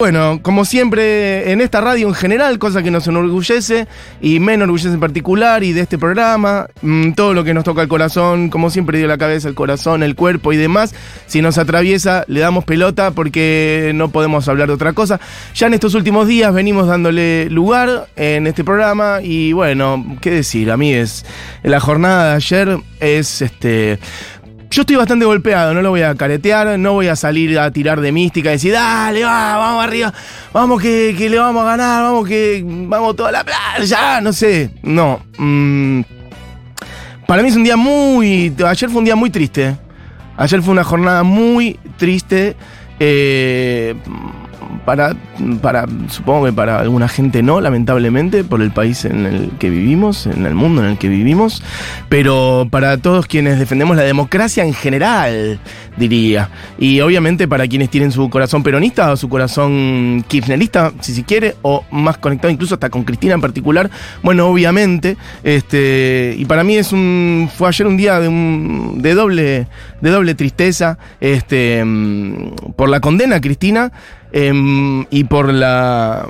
Bueno, como siempre en esta radio en general, cosa que nos enorgullece y me enorgullece en particular y de este programa, mm, todo lo que nos toca el corazón, como siempre digo la cabeza, el corazón, el cuerpo y demás, si nos atraviesa le damos pelota porque no podemos hablar de otra cosa. Ya en estos últimos días venimos dándole lugar en este programa y bueno, qué decir, a mí es la jornada de ayer es este yo estoy bastante golpeado, no lo voy a caretear, no voy a salir a tirar de mística y decir, dale, va, vamos arriba, vamos que, le vamos a ganar, vamos que vamos toda la playa, no sé. No. Mm, para mí es un día muy. Ayer fue un día muy triste. Ayer fue una jornada muy triste. Eh, para, para, supongo que para alguna gente no, lamentablemente, por el país en el que vivimos, en el mundo en el que vivimos, pero para todos quienes defendemos la democracia en general, diría. Y obviamente para quienes tienen su corazón peronista o su corazón kirchnerista, si se quiere, o más conectado incluso hasta con Cristina en particular, bueno, obviamente, este, y para mí es un, fue ayer un día de, un, de doble, de doble tristeza, este, mm, por la condena a Cristina, Em, y por la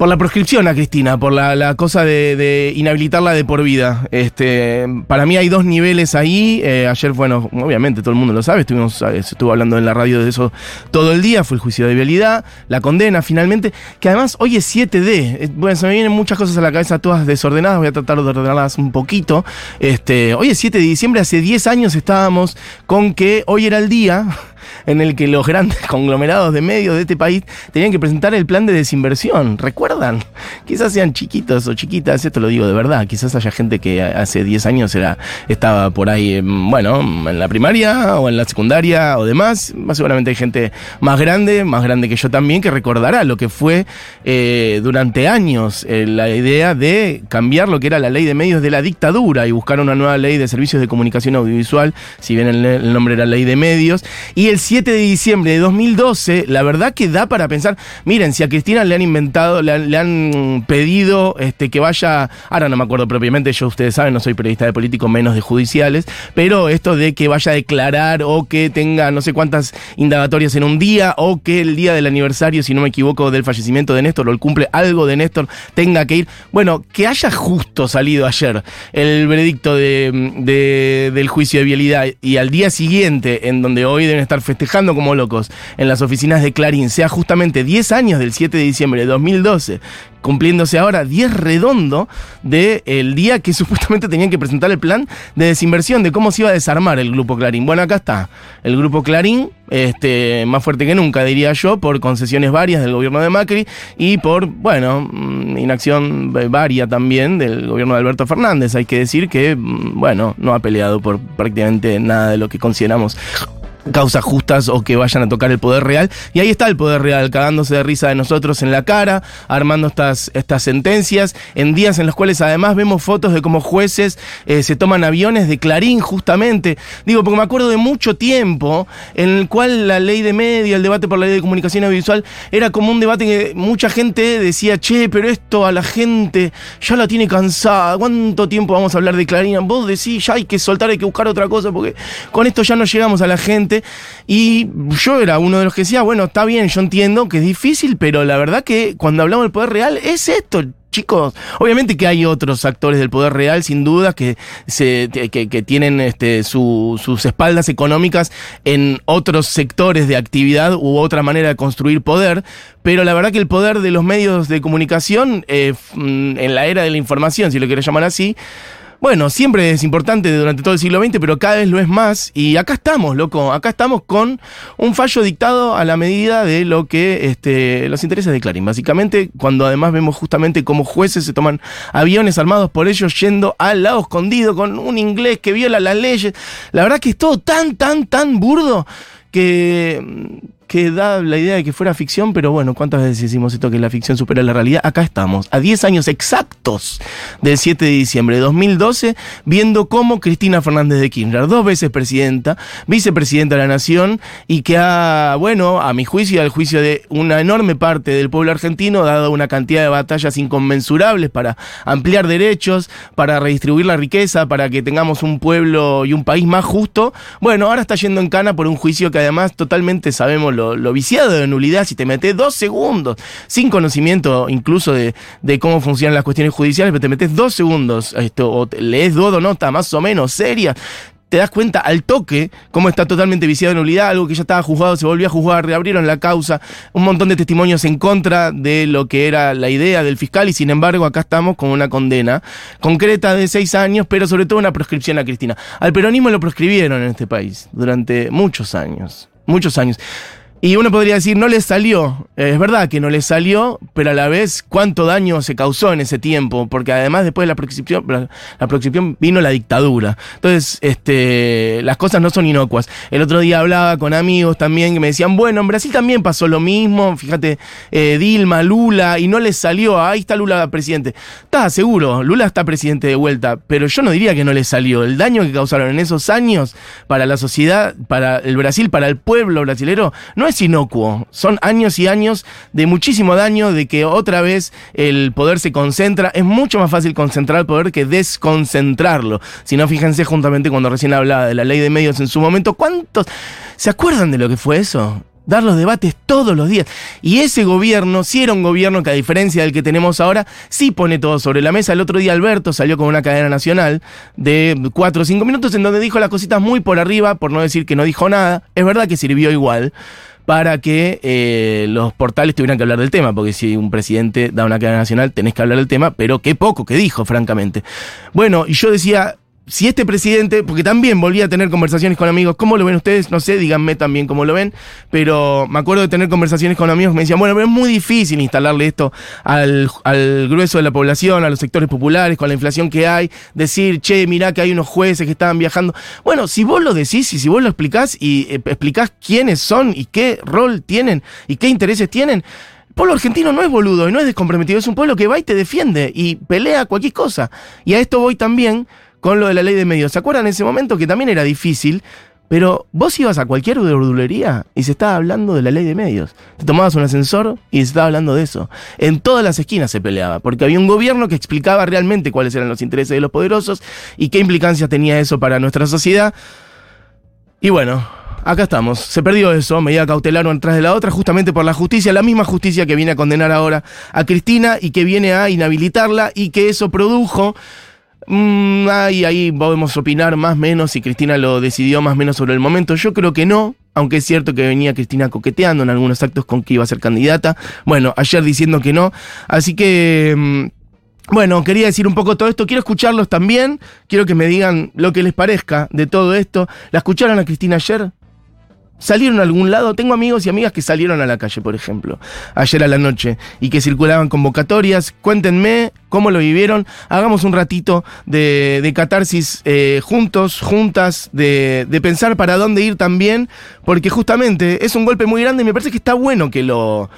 por la proscripción a Cristina, por la, cosa de, inhabilitarla de por vida. Este, para mí hay dos niveles ahí. Eh, ayer, bueno, obviamente todo el mundo lo sabe, estuvimos, eh, estuvo hablando en la radio de eso todo el día, fue el juicio de vialidad, la condena finalmente, que además hoy es 7D. Eh, bueno, se me vienen muchas cosas a la cabeza todas desordenadas, voy a tratar de ordenarlas un poquito. Este, hoy es 7 de diciembre, hace 10 años estábamos con que hoy era el día en el que los grandes conglomerados de medios de este país tenían que presentar el plan de desinversión. ¿Recuerdan? Quizás sean chiquitos o chiquitas, esto lo digo de verdad. Quizás haya gente que hace 10 años era, estaba por ahí, bueno, en la primaria o en la secundaria o demás. Más seguramente hay gente más grande, más grande que yo también, que recordará lo que fue eh, durante años eh, la idea de cambiar lo que era la ley de medios de la dictadura y buscar una nueva ley de servicios de comunicación audiovisual, si bien el, el nombre era ley de medios. Y el 7 de diciembre de 2012, la verdad que da para pensar, miren, si a Cristina le han inventado, le han, pedido este, que vaya, ahora no me acuerdo propiamente, yo ustedes saben, no soy periodista de político, menos de judiciales, pero esto de que vaya a declarar o que tenga no sé cuántas indagatorias en un día o que el día del aniversario, si no me equivoco, del fallecimiento de Néstor o el cumple algo de Néstor tenga que ir. Bueno, que haya justo salido ayer el veredicto de, del juicio de vialidad y al día siguiente, en donde hoy deben estar festejando como locos en las oficinas de Clarín sea justamente 10 años del 7 de diciembre de 2012, cumpliéndose ahora 10 redondo del día que supuestamente tenían que presentar el plan de desinversión, de cómo se iba a desarmar el grupo Clarín. Bueno, acá está, el grupo Clarín, este, más fuerte que nunca, diría yo, por concesiones varias del gobierno de Macri y por, bueno, mm, inacción varia también del gobierno de Alberto Fernández. Hay que decir que, mm, bueno, no ha peleado por prácticamente nada de lo que consideramos causas justas o que vayan a tocar el poder real. Y ahí está el poder real, cagándose de risa de nosotros en la cara, armando estas, estas sentencias, en días en los cuales además vemos fotos de cómo jueces eh, se toman aviones de Clarín, justamente. Digo, porque me acuerdo de mucho tiempo en el cual la ley de media, el debate por la ley de comunicación audiovisual, era como un debate que mucha gente decía, che, pero esto a la gente ya la tiene cansada. ¿Cuánto tiempo vamos a hablar de Clarín? Vos decís, ya hay que soltar, hay que buscar otra cosa, porque con esto ya no llegamos a la gente y yo era uno de los que decía, bueno, está bien, yo entiendo que es difícil, pero la verdad que cuando hablamos del poder real es esto, chicos, obviamente que hay otros actores del poder real, sin duda, que, se, que, tienen este, sus espaldas económicas en otros sectores de actividad u otra manera de construir poder, pero la verdad que el poder de los medios de comunicación eh, mm, en la era de la información, si lo quiero llamar así, bueno, siempre es importante durante todo el siglo XX, pero cada vez lo es más. Y acá estamos, loco. Acá estamos con un fallo dictado a la medida de lo que este, los intereses de Clarín. Básicamente, cuando además vemos justamente cómo jueces se toman aviones armados por ellos yendo al lado escondido con un inglés que viola las leyes. La verdad que es todo tan, tan, tan burdo que que da la idea de que fuera ficción, pero bueno, ¿cuántas veces decimos esto que la ficción supera la realidad? Acá estamos, a 10 años exactos del 7 de diciembre de 2012, viendo cómo Cristina Fernández de Kirchner, dos veces presidenta, vicepresidenta de la Nación, y que ha, bueno, a mi juicio y al juicio de una enorme parte del pueblo argentino, dado una cantidad de batallas inconmensurables para ampliar derechos, para redistribuir la riqueza, para que tengamos un pueblo y un país más justo, bueno, ahora está yendo en cana por un juicio que además totalmente sabemos lo, viciado de nulidad si te metes dos segundos, sin conocimiento incluso de, cómo funcionan las cuestiones judiciales, pero te metes dos segundos, esto, o lees dos notas más o menos serias, te das cuenta al toque cómo está totalmente viciado en nulidad, algo que ya estaba juzgado, se volvió a juzgar, reabrieron la causa, un montón de testimonios en contra de lo que era la idea del fiscal y sin embargo acá estamos con una condena concreta de seis años, pero sobre todo una proscripción a Cristina. Al peronismo lo proscribieron en este país durante muchos años, muchos años. Y uno podría decir, no le salió. Es verdad que no le salió, pero a la vez, cuánto daño se causó en ese tiempo, porque además después de la proscripción, la vino la dictadura. Entonces, este, las cosas no son inocuas. El otro día hablaba con amigos también que me decían, bueno, en Brasil también pasó lo mismo, fíjate, eh, Dilma, Lula, y no le salió, ahí está Lula presidente. Está seguro, Lula está presidente de vuelta, pero yo no diría que no le salió. El daño que causaron en esos años para la sociedad, para el Brasil, para el pueblo brasilero, no es inocuo. Son años y años de muchísimo daño, de que otra vez el poder se concentra. Es mucho más fácil concentrar el poder que desconcentrarlo. Si no, fíjense juntamente cuando recién hablaba de la ley de medios en su momento, ¿cuántos se acuerdan de lo que fue eso? dar los debates todos los días. Y ese gobierno, si era un gobierno que a diferencia del que tenemos ahora, sí pone todo sobre la mesa. El otro día Alberto salió con una cadena nacional de cuatro o cinco minutos en donde dijo las cositas muy por arriba, por no decir que no dijo nada. Es verdad que sirvió igual para que eh, los portales tuvieran que hablar del tema, porque si un presidente da una cadena nacional tenés que hablar del tema, pero qué poco que dijo, francamente. Bueno, y yo decía, si este presidente, porque también volví a tener conversaciones con amigos, ¿cómo lo ven ustedes? No sé, díganme también cómo lo ven, pero me acuerdo de tener conversaciones con amigos que me decían, bueno, pero es muy difícil instalarle esto al, grueso de la población, a los sectores populares, con la inflación que hay, decir, che, mirá que hay unos jueces que estaban viajando. Bueno, si vos lo decís y si vos lo explicás y eh, explicás quiénes son y qué rol tienen y qué intereses tienen, el pueblo argentino no es boludo y no es descomprometido, es un pueblo que va y te defiende y pelea cualquier cosa. Y a esto voy también con lo de la ley de medios. ¿Se acuerdan en ese momento que también era difícil? Pero vos ibas a cualquier verdulería y se estaba hablando de la ley de medios. Te tomabas un ascensor y se estaba hablando de eso. En todas las esquinas se peleaba, porque había un gobierno que explicaba realmente cuáles eran los intereses de los poderosos y qué implicancias tenía eso para nuestra sociedad. Y bueno, acá estamos. Se perdió eso, medida cautelar una tras de la otra, justamente por la justicia, la misma justicia que viene a condenar ahora a Cristina y que viene a inhabilitarla y que eso produjo Mm, ahí, ahí podemos opinar más o menos si Cristina lo decidió más o menos sobre el momento. Yo creo que no, aunque es cierto que venía Cristina coqueteando en algunos actos con que iba a ser candidata. Bueno, ayer diciendo que no. Así que... Mm, bueno, quería decir un poco todo esto. Quiero escucharlos también. Quiero que me digan lo que les parezca de todo esto. ¿La escucharon a Cristina ayer? Salieron a algún lado. Tengo amigos y amigas que salieron a la calle, por ejemplo, ayer a la noche y que circulaban convocatorias. Cuéntenme cómo lo vivieron. Hagamos un ratito de, catarsis eh, juntos, juntas, de, de, pensar para dónde ir también, porque justamente es un golpe muy grande y me parece que está bueno que lo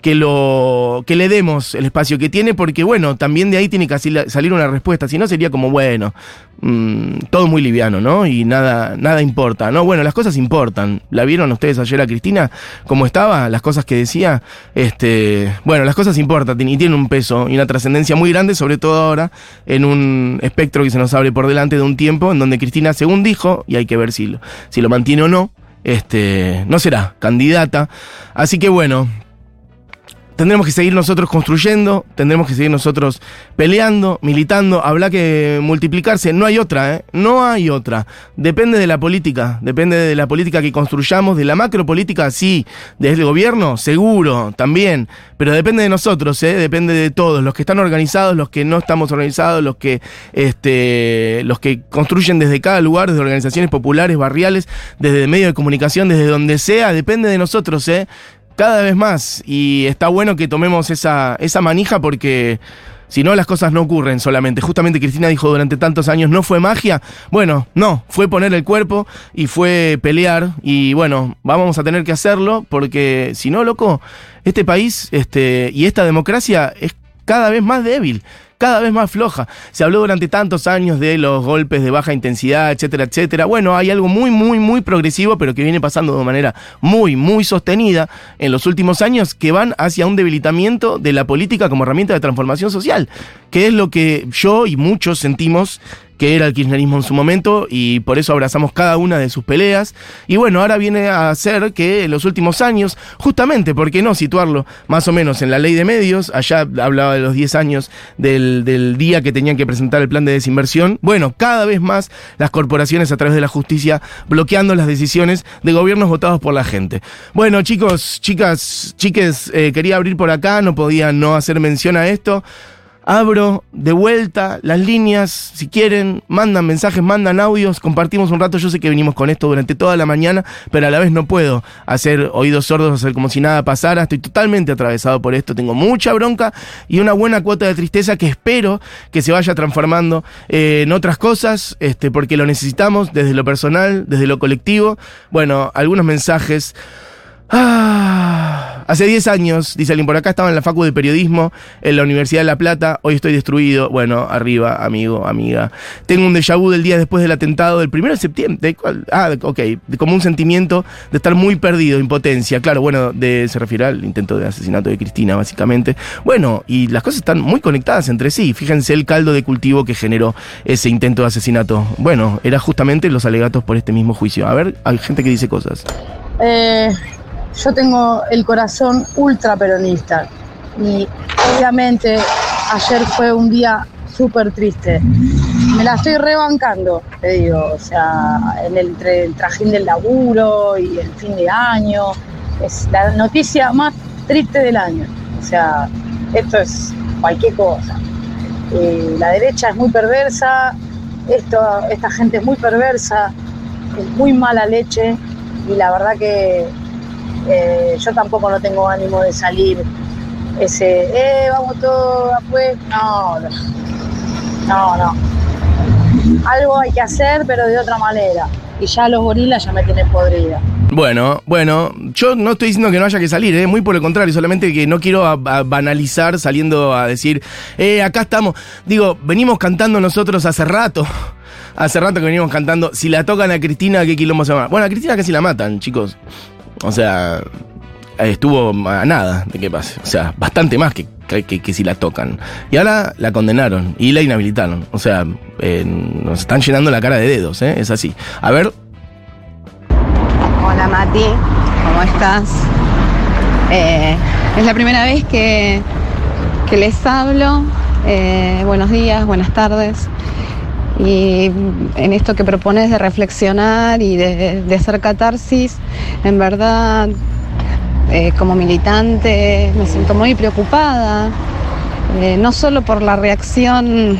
que lo que le demos el espacio que tiene porque bueno también de ahí tiene que salir una respuesta. Si no sería como bueno mm, todo muy liviano no y nada nada importa no bueno las cosas importan. La vieron ustedes ayer a Cristina cómo estaba las cosas que decía este bueno las cosas importan y tienen un peso y una trascendencia muy grande sobre todo ahora en un espectro que se nos abre por delante de un tiempo en donde Cristina según dijo y hay que ver si lo, si lo mantiene o no este no será candidata. Así que bueno tendremos que seguir nosotros construyendo, tendremos que seguir nosotros peleando, militando, habrá que multiplicarse, no hay otra, ¿eh? no hay otra. Depende de la política, depende de la política que construyamos, de la macropolítica, sí, desde el gobierno, seguro, también, pero depende de nosotros, ¿eh? depende de todos, los que están organizados, los que no estamos organizados, los que, este, los que construyen desde cada lugar, desde organizaciones populares, barriales, desde medios de comunicación, desde donde sea, depende de nosotros, ¿eh? Cada vez más. Y está bueno que tomemos esa, esa manija porque si no las cosas no ocurren solamente. Justamente Cristina dijo durante tantos años, ¿no fue magia? Bueno, no, fue poner el cuerpo y fue pelear. Y bueno, vamos a tener que hacerlo porque si no, loco, este país este, y esta democracia es cada vez más débil cada vez más floja. Se habló durante tantos años de los golpes de baja intensidad, etcétera, etcétera. Bueno, hay algo muy, muy, muy progresivo, pero que viene pasando de manera muy, muy sostenida en los últimos años, que van hacia un debilitamiento de la política como herramienta de transformación social, que es lo que yo y muchos sentimos que era el kirchnerismo en su momento y por eso abrazamos cada una de sus peleas. Y bueno, ahora viene a ser que en los últimos años, justamente, ¿por qué no situarlo más o menos en la ley de medios? Allá hablaba de los 10 años del, del día que tenían que presentar el plan de desinversión. Bueno, cada vez más las corporaciones a través de la justicia bloqueando las decisiones de gobiernos votados por la gente. Bueno, chicos, chicas, chiques, eh, quería abrir por acá, no podía no hacer mención a esto. Abro de vuelta las líneas, si quieren, mandan mensajes, mandan audios, compartimos un rato. Yo sé que venimos con esto durante toda la mañana, pero a la vez no puedo hacer oídos sordos, hacer como si nada pasara. Estoy totalmente atravesado por esto, tengo mucha bronca y una buena cuota de tristeza que espero que se vaya transformando eh, en otras cosas, este, porque lo necesitamos desde lo personal, desde lo colectivo. Bueno, algunos mensajes. Ah, hace 10 años, dice alguien por acá, estaba en la facu de periodismo en la Universidad de La Plata, hoy estoy destruido. Bueno, arriba, amigo, amiga. Tengo un déjà vu del día después del atentado del 1 de septiembre. Ah, ok, como un sentimiento de estar muy perdido, impotencia. Claro, bueno, de, se refiere al intento de asesinato de Cristina, básicamente. Bueno, y las cosas están muy conectadas entre sí. Fíjense el caldo de cultivo que generó ese intento de asesinato. Bueno, era justamente los alegatos por este mismo juicio. A ver, hay gente que dice cosas. Eh, yo tengo el corazón ultra peronista y obviamente ayer fue un día súper triste. Me la estoy rebancando, te digo, o sea, el, entre el trajín del laburo y el fin de año. Es la noticia más triste del año. O sea, esto es cualquier cosa. Eh, la derecha es muy perversa, esta gente es muy perversa, es muy mala leche y la verdad que eh, yo tampoco no tengo ánimo de salir ese, eh, vamos todos pues No, no, no. Algo hay que hacer, pero de otra manera. Y ya los gorilas ya me tienen podrida. Bueno, bueno, yo no estoy diciendo que no haya que salir, ¿eh? muy por el contrario, solamente que no quiero banalizar saliendo a decir, eh, acá estamos. Digo, venimos cantando nosotros hace rato. Hace rato que venimos cantando. Si la tocan a Cristina, ¿qué quilombo se llama? Bueno, a Cristina casi la matan, chicos. O sea, estuvo a nada de que pase. O sea, bastante más que, que, si la tocan. Y ahora la condenaron y la inhabilitaron. O sea, eh, nos están llenando la cara de dedos, ¿eh? Es así. A ver. Hola Mati, ¿cómo estás? Eh, es la primera vez que, que les hablo. Eh, buenos días, buenas tardes. Y en esto que propones de reflexionar y de, hacer catarsis, en verdad, eh, como militante, me siento muy preocupada, eh, no solo por la reacción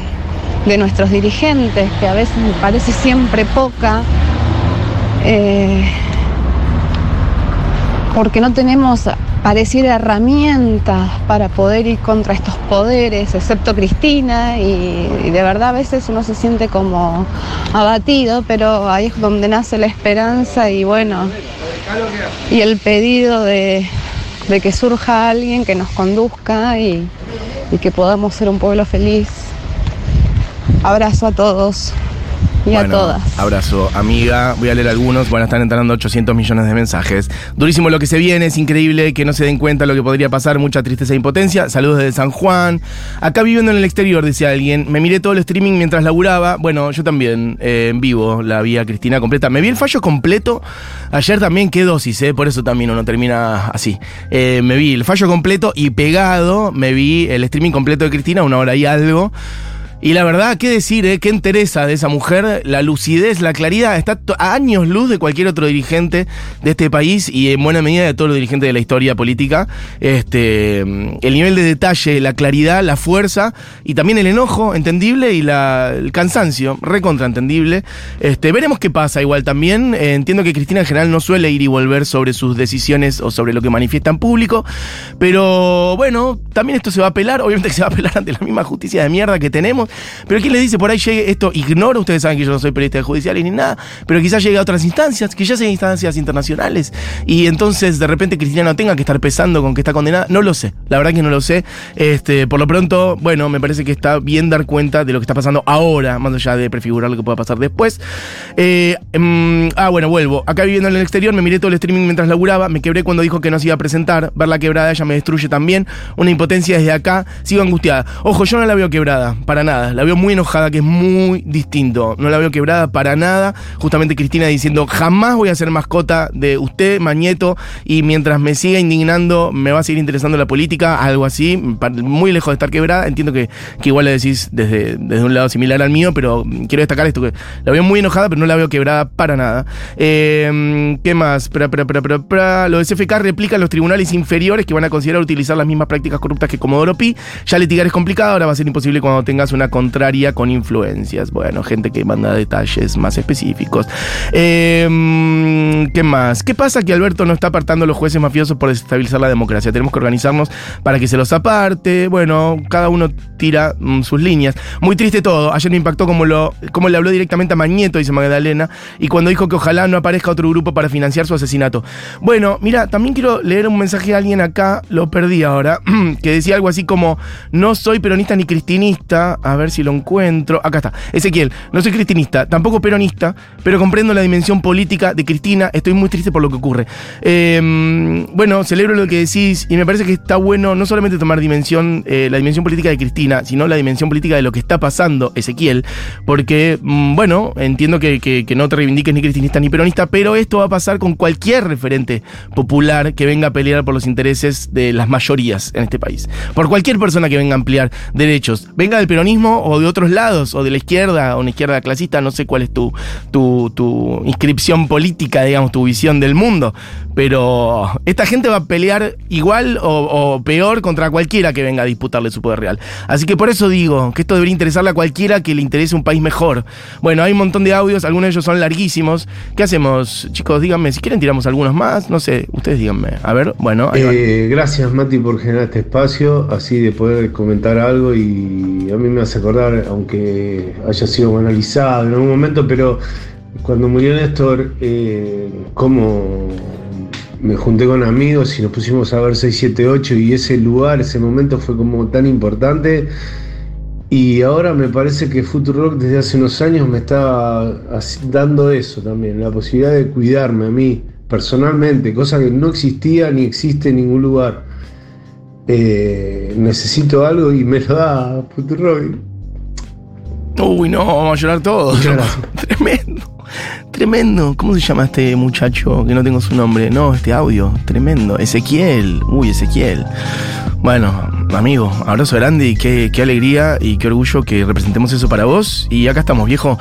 de nuestros dirigentes, que a veces me parece siempre poca, eh, porque no tenemos pareciera herramientas para poder ir contra estos poderes, excepto Cristina, y, y, de verdad a veces uno se siente como abatido, pero ahí es donde nace la esperanza y bueno, y el pedido de, de que surja alguien que nos conduzca y, y que podamos ser un pueblo feliz. Abrazo a todos y bueno, a todas. Abrazo, amiga. Voy a leer algunos. Bueno, están entrando 800 millones de mensajes. Durísimo lo que se viene, es increíble que no se den cuenta lo que podría pasar. Mucha tristeza e impotencia. Saludos desde San Juan. Acá viviendo en el exterior, dice alguien. Me miré todo el streaming mientras laburaba. Bueno, yo también eh, en vivo la vi a Cristina completa. Me vi el fallo completo. Ayer también, qué dosis, eh, por eso también uno termina así. Eh, me vi el fallo completo y pegado me vi el streaming completo de Cristina, una hora y algo. Y la verdad, qué decir, ¿eh? qué interesa de esa mujer, la lucidez, la claridad, está a años luz de cualquier otro dirigente de este país y en buena medida de todos los dirigentes de la historia política. Este, el nivel de detalle, la claridad, la fuerza y también el enojo, entendible, y la, el cansancio, recontra entendible. Este, veremos qué pasa igual también. Eh, entiendo que Cristina en general no suele ir y volver sobre sus decisiones o sobre lo que manifiesta en público, pero bueno, también esto se va a apelar, obviamente se va a apelar ante la misma justicia de mierda que tenemos. Pero ¿quién le dice por ahí llegue esto? Ignoro, ustedes saben que yo no soy periodista judicial ni nada, pero quizás llegue a otras instancias, que ya sean instancias internacionales, y entonces de repente Cristina no tenga que estar pesando con que está condenada. No lo sé, la verdad que no lo sé. Este, por lo pronto, bueno, me parece que está bien dar cuenta de lo que está pasando ahora, más allá de prefigurar lo que pueda pasar después. Eh, mm, ah, bueno, vuelvo. Acá viviendo en el exterior, me miré todo el streaming mientras laburaba, me quebré cuando dijo que no se iba a presentar. Ver la quebrada ella me destruye también. Una impotencia desde acá, sigo angustiada. Ojo, yo no la veo quebrada, para nada la veo muy enojada, que es muy distinto. No la veo quebrada para nada. Justamente Cristina diciendo, jamás voy a ser mascota de usted, Mañeto, y mientras me siga indignando, me va a seguir interesando la política, algo así, muy lejos de estar quebrada. Entiendo que, igual le decís desde, desde un lado similar al mío, pero quiero destacar esto, que la veo muy enojada, pero no la veo quebrada para nada. Eh, ¿Qué más? Pra, pra, pra, Lo de CFK replica los tribunales inferiores que van a considerar utilizar las mismas prácticas corruptas que Comodoro Pi. Ya litigar es complicado, ahora va a ser imposible cuando tengas una contraria con influencias. Bueno, gente que manda detalles más específicos. Em, ¿Qué más? ¿Qué pasa que Alberto no está apartando a los jueces mafiosos por desestabilizar la democracia? Tenemos que organizarnos para que se los aparte. Bueno, cada uno tira mm, sus líneas. Muy triste todo. Ayer me impactó como, lo, como le habló directamente a Mañeto, dice Magdalena, y cuando dijo que ojalá no aparezca otro grupo para financiar su asesinato. Bueno, mira, también quiero leer un mensaje de alguien acá, lo perdí ahora, que decía algo así como, no soy peronista ni cristinista, a ver si lo encuentro, acá está, Ezequiel, no soy cristinista, tampoco peronista, pero comprendo la dimensión política de Cristina, estoy muy triste por lo que ocurre. Em, bueno, celebro lo que decís y me parece que está bueno no solamente tomar dimensión, eh, la dimensión política de Cristina, sino la dimensión política de lo que está pasando, Ezequiel, porque, mm, bueno, entiendo que, que no te reivindiques ni cristinista ni peronista, pero esto va a pasar con cualquier referente popular que venga a pelear por los intereses de las mayorías en este país. Por cualquier persona que venga a ampliar derechos, venga del peronismo o de otros lados, o de la izquierda, o una izquierda clasista, no sé cuál es tu, tu, inscripción política, digamos, tu visión del mundo, pero esta gente va a pelear igual o, peor contra cualquiera que venga a disputarle su poder real. Así que por eso digo que esto debería interesarle a cualquiera que le interese un país mejor. Bueno, hay un montón de audios, algunos de ellos son larguísimos. ¿Qué hacemos, chicos? Díganme, si quieren tiramos algunos más, no sé, ustedes díganme. A ver, bueno. Eh, gracias, Mati, por generar este espacio, así de poder comentar algo y a mí me hace acordar, aunque haya sido analizado en algún momento, pero cuando murió Néstor, eh, cómo me junté con amigos y nos pusimos a ver 678 y ese lugar, ese momento fue como tan importante. Y ahora me parece que Rock desde hace unos años me está dando eso también, la posibilidad de cuidarme a mí personalmente, cosa que no existía ni existe en ningún lugar. Eh, necesito algo y me lo da Rock. Uy, no, vamos a llorar todos. Tremendo. Tremendo. ¿Cómo se llama este muchacho? Que no tengo su nombre. No, este audio. Tremendo. Ezequiel. Uy, Ezequiel. Bueno, amigo, abrazo grande y qué, qué alegría y qué orgullo que representemos eso para vos. Y acá estamos, viejo.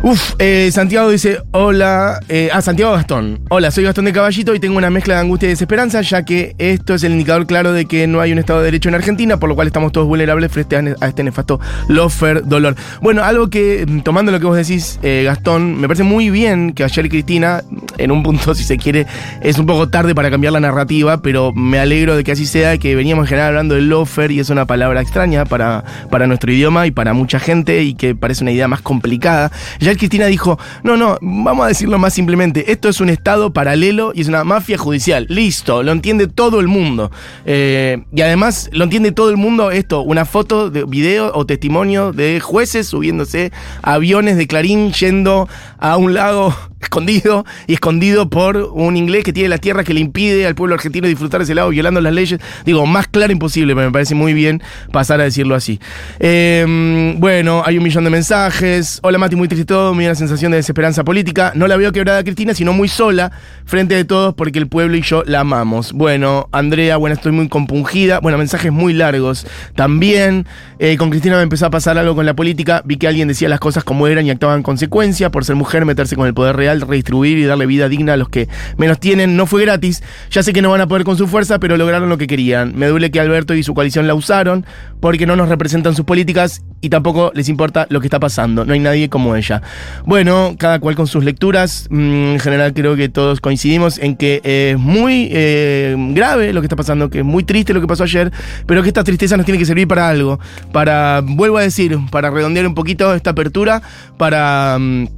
Uf, eh, Santiago dice, hola, eh, ah, Santiago Gastón. Hola, soy Gastón de Caballito y tengo una mezcla de angustia y desesperanza, ya que esto es el indicador claro de que no hay un Estado de Derecho en Argentina, por lo cual estamos todos vulnerables frente a, este nefasto lofer dolor. Bueno, algo que, mm, tomando lo que vos decís, eh, Gastón, me parece muy bien que ayer Cristina, en un punto, si se quiere, es un poco tarde para cambiar la narrativa, pero me alegro de que así sea, que veníamos en general hablando del lofer y es una palabra extraña para, para nuestro idioma y para mucha gente y que parece una idea más complicada. Cristina dijo, no, no, vamos a decirlo más simplemente, esto es un Estado paralelo y es una mafia judicial. Listo, lo entiende todo el mundo. Eh, y además lo entiende todo el mundo esto, una foto, de video o testimonio de jueces subiéndose aviones de Clarín yendo a un lago escondido y escondido por un inglés que tiene la tierra que le impide al pueblo argentino disfrutar ese lago violando las leyes. Digo, más claro imposible, pero me parece muy bien pasar a decirlo así. Em, bueno, hay un millón de mensajes. Hola Mati, muy triste todo, me da una sensación de desesperanza política. No la veo quebrada Cristina, sino muy sola, frente de todos, porque el pueblo y yo la amamos. Bueno, Andrea, bueno, estoy muy compungida. Bueno, mensajes muy largos también. Eh, con Cristina me empezó a pasar algo con la política. Vi que alguien decía las cosas como eran y actuaba en consecuencia. Por ser mujer, meterse con el poder real redistribuir y darle vida digna a los que menos tienen. No fue gratis, ya sé que no van a poder con su fuerza, pero lograron lo que querían. Me duele que Alberto y su coalición la usaron porque no nos representan sus políticas y tampoco les importa lo que está pasando. No hay nadie como ella. Bueno, cada cual con sus lecturas. Mm, en general creo que todos coincidimos en que es muy eh, grave lo que está pasando, que es muy triste lo que pasó ayer, pero que esta tristeza nos tiene que servir para algo. Para, vuelvo a decir, para redondear un poquito esta apertura, para... Mm,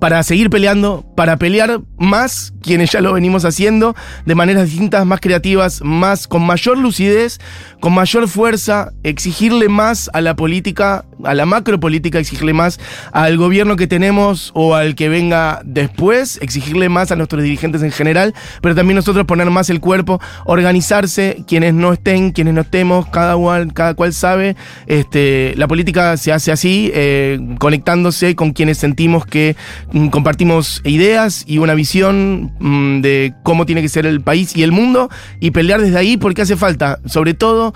para seguir peleando, para pelear más quienes ya lo venimos haciendo de maneras distintas, más creativas, más con mayor lucidez, con mayor fuerza, exigirle más a la política, a la macropolítica, exigirle más al gobierno que tenemos o al que venga después, exigirle más a nuestros dirigentes en general, pero también nosotros poner más el cuerpo, organizarse, quienes no estén, quienes no estemos, cada cual, cada cual sabe, este, la política se hace así, eh, conectándose con quienes sentimos que mm, compartimos ideas y una visión mm, de cómo tiene que ser el país y el mundo y pelear desde ahí porque hace falta, sobre todo,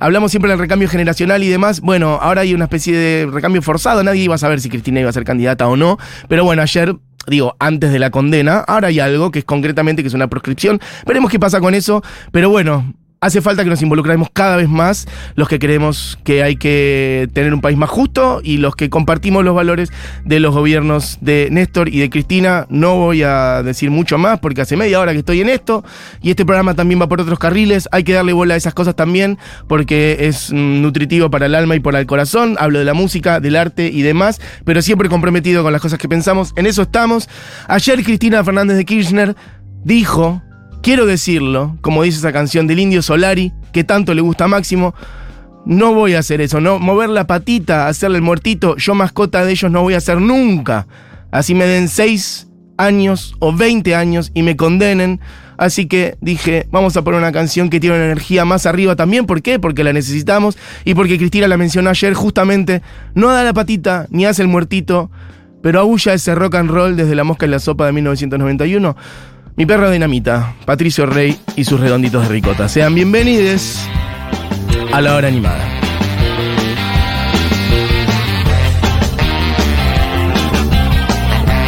Hablamos siempre del recambio generacional y demás. Bueno, ahora hay una especie de recambio forzado. Nadie iba a saber si Cristina iba a ser candidata o no. Pero bueno, ayer digo, antes de la condena. Ahora hay algo que es concretamente que es una proscripción. Veremos qué pasa con eso. Pero bueno, hace falta que nos involucremos cada vez más los que creemos que hay que tener un país más justo y los que compartimos los valores de los gobiernos de Néstor y de Cristina. No voy a decir mucho más porque hace media hora que estoy en esto y este programa también va por otros carriles. Hay que darle bola a esas cosas también porque es mm, nutritivo para el alma y para el corazón. Hablo de la música, del arte y demás, pero siempre comprometido con las cosas que pensamos. En eso estamos. Ayer Cristina Fernández de Kirchner dijo Quiero decirlo, como dice esa canción del Indio Solari, que tanto le gusta a Máximo, no voy a hacer eso, no mover la patita, hacerle el muertito, yo mascota de ellos no voy a hacer nunca. Así me den 6 años o 20 años y me condenen. Así que dije, vamos a poner una canción que tiene una energía más arriba también. ¿Por qué? Porque la necesitamos y porque Cristina la mencionó ayer justamente. No da la patita ni hace el muertito, pero aúlla ese rock and roll desde La Mosca en la Sopa de 1991. Mi perro dinamita, Patricio Rey y sus redonditos de ricota. Sean bienvenidos a la hora animada.